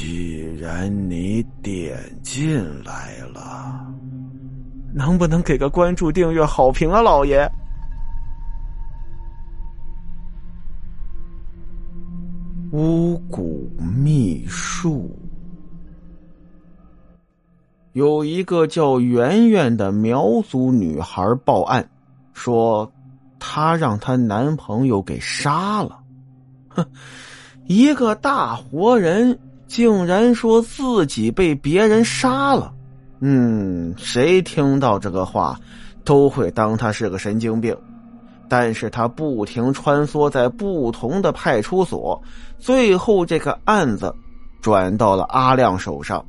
既然你点进来了，能不能给个关注、订阅、好评啊，老爷？巫蛊秘术。有一个叫圆圆的苗族女孩报案，说她让她男朋友给杀了。哼，一个大活人竟然说自己被别人杀了。嗯，谁听到这个话，都会当他是个神经病。但是他不停穿梭在不同的派出所，最后这个案子转到了阿亮手上。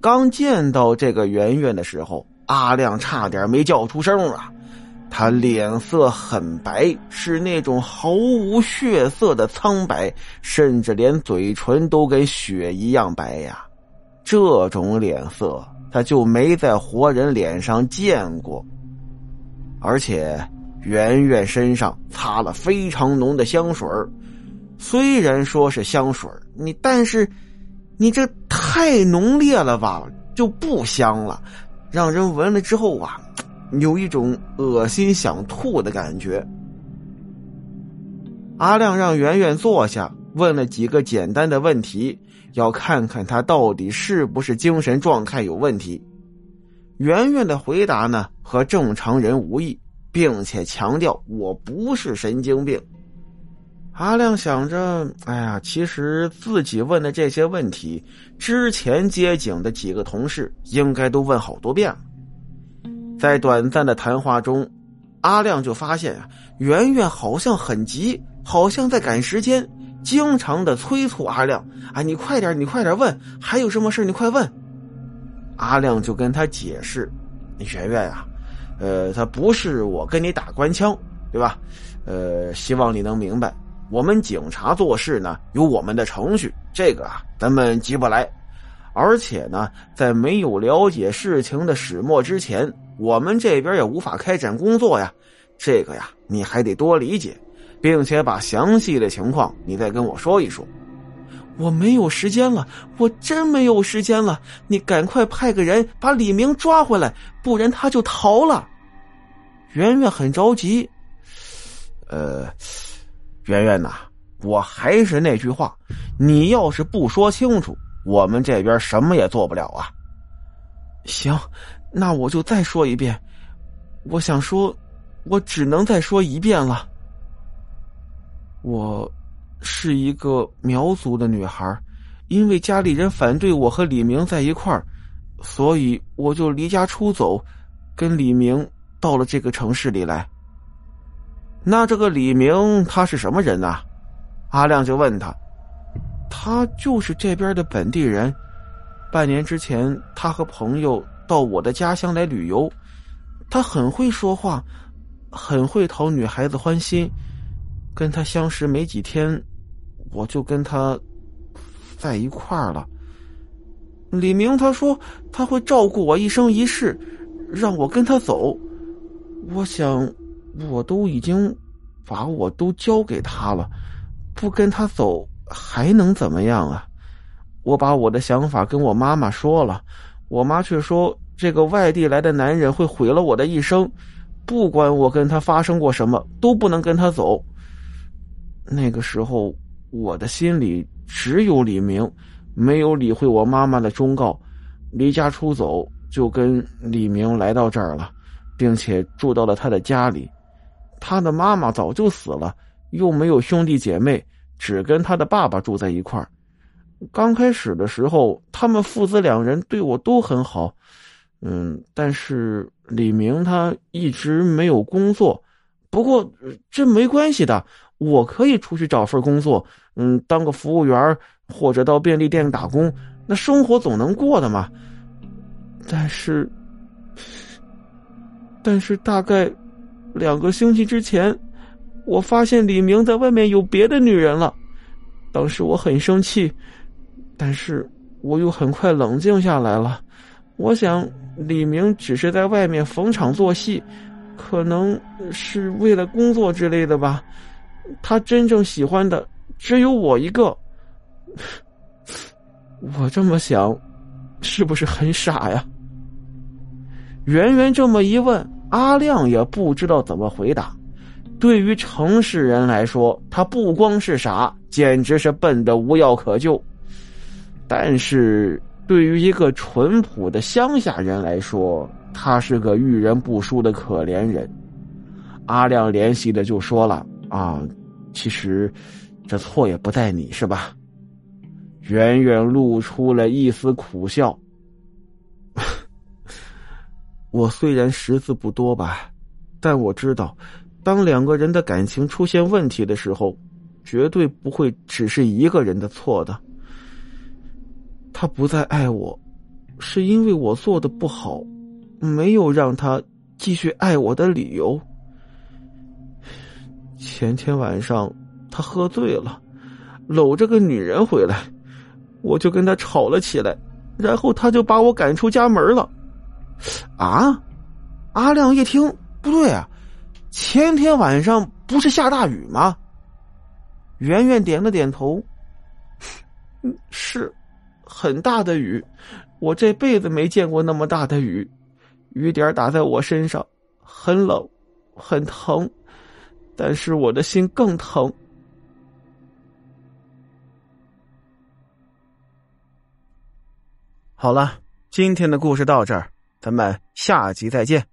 刚见到这个圆圆的时候，阿亮差点没叫出声啊！他脸色很白，是那种毫无血色的苍白，甚至连嘴唇都跟血一样白呀！这种脸色，他就没在活人脸上见过，而且。圆圆身上擦了非常浓的香水虽然说是香水你但是，你这太浓烈了吧，就不香了，让人闻了之后啊，有一种恶心想吐的感觉。阿亮让圆圆坐下，问了几个简单的问题，要看看他到底是不是精神状态有问题。圆圆的回答呢，和正常人无异。并且强调我不是神经病。阿亮想着，哎呀，其实自己问的这些问题，之前接警的几个同事应该都问好多遍了。在短暂的谈话中，阿亮就发现啊，圆圆好像很急，好像在赶时间，经常的催促阿亮：“啊，你快点，你快点问，还有什么事你快问。”阿亮就跟他解释：“圆圆呀。”呃，他不是我跟你打官腔，对吧？呃，希望你能明白，我们警察做事呢有我们的程序，这个啊咱们急不来。而且呢，在没有了解事情的始末之前，我们这边也无法开展工作呀。这个呀，你还得多理解，并且把详细的情况你再跟我说一说。我没有时间了，我真没有时间了，你赶快派个人把李明抓回来，不然他就逃了。圆圆很着急，呃，圆圆呐，我还是那句话，你要是不说清楚，我们这边什么也做不了啊。行，那我就再说一遍，我想说，我只能再说一遍了。我是一个苗族的女孩，因为家里人反对我和李明在一块儿，所以我就离家出走，跟李明。到了这个城市里来，那这个李明他是什么人呢？阿亮就问他，他就是这边的本地人。半年之前，他和朋友到我的家乡来旅游，他很会说话，很会讨女孩子欢心。跟他相识没几天，我就跟他在一块儿了。李明他说他会照顾我一生一世，让我跟他走。我想，我都已经把我都交给他了，不跟他走还能怎么样啊？我把我的想法跟我妈妈说了，我妈却说这个外地来的男人会毁了我的一生，不管我跟他发生过什么，都不能跟他走。那个时候，我的心里只有李明，没有理会我妈妈的忠告，离家出走，就跟李明来到这儿了。并且住到了他的家里，他的妈妈早就死了，又没有兄弟姐妹，只跟他的爸爸住在一块儿。刚开始的时候，他们父子两人对我都很好，嗯，但是李明他一直没有工作。不过这没关系的，我可以出去找份工作，嗯，当个服务员或者到便利店打工，那生活总能过的嘛。但是。但是大概两个星期之前，我发现李明在外面有别的女人了。当时我很生气，但是我又很快冷静下来了。我想李明只是在外面逢场作戏，可能是为了工作之类的吧。他真正喜欢的只有我一个。我这么想，是不是很傻呀？圆圆这么一问，阿亮也不知道怎么回答。对于城市人来说，他不光是傻，简直是笨的无药可救。但是对于一个淳朴的乡下人来说，他是个遇人不淑的可怜人。阿亮怜惜的就说了：“啊，其实这错也不在你，是吧？”远远露出了一丝苦笑。我虽然识字不多吧，但我知道，当两个人的感情出现问题的时候，绝对不会只是一个人的错的。他不再爱我，是因为我做的不好，没有让他继续爱我的理由。前天晚上他喝醉了，搂着个女人回来，我就跟他吵了起来，然后他就把我赶出家门了。啊！阿亮一听，不对啊，前天晚上不是下大雨吗？圆圆点了点头，是。很大的雨，我这辈子没见过那么大的雨，雨点打在我身上，很冷，很疼，但是我的心更疼。好了，今天的故事到这儿，咱们下集再见。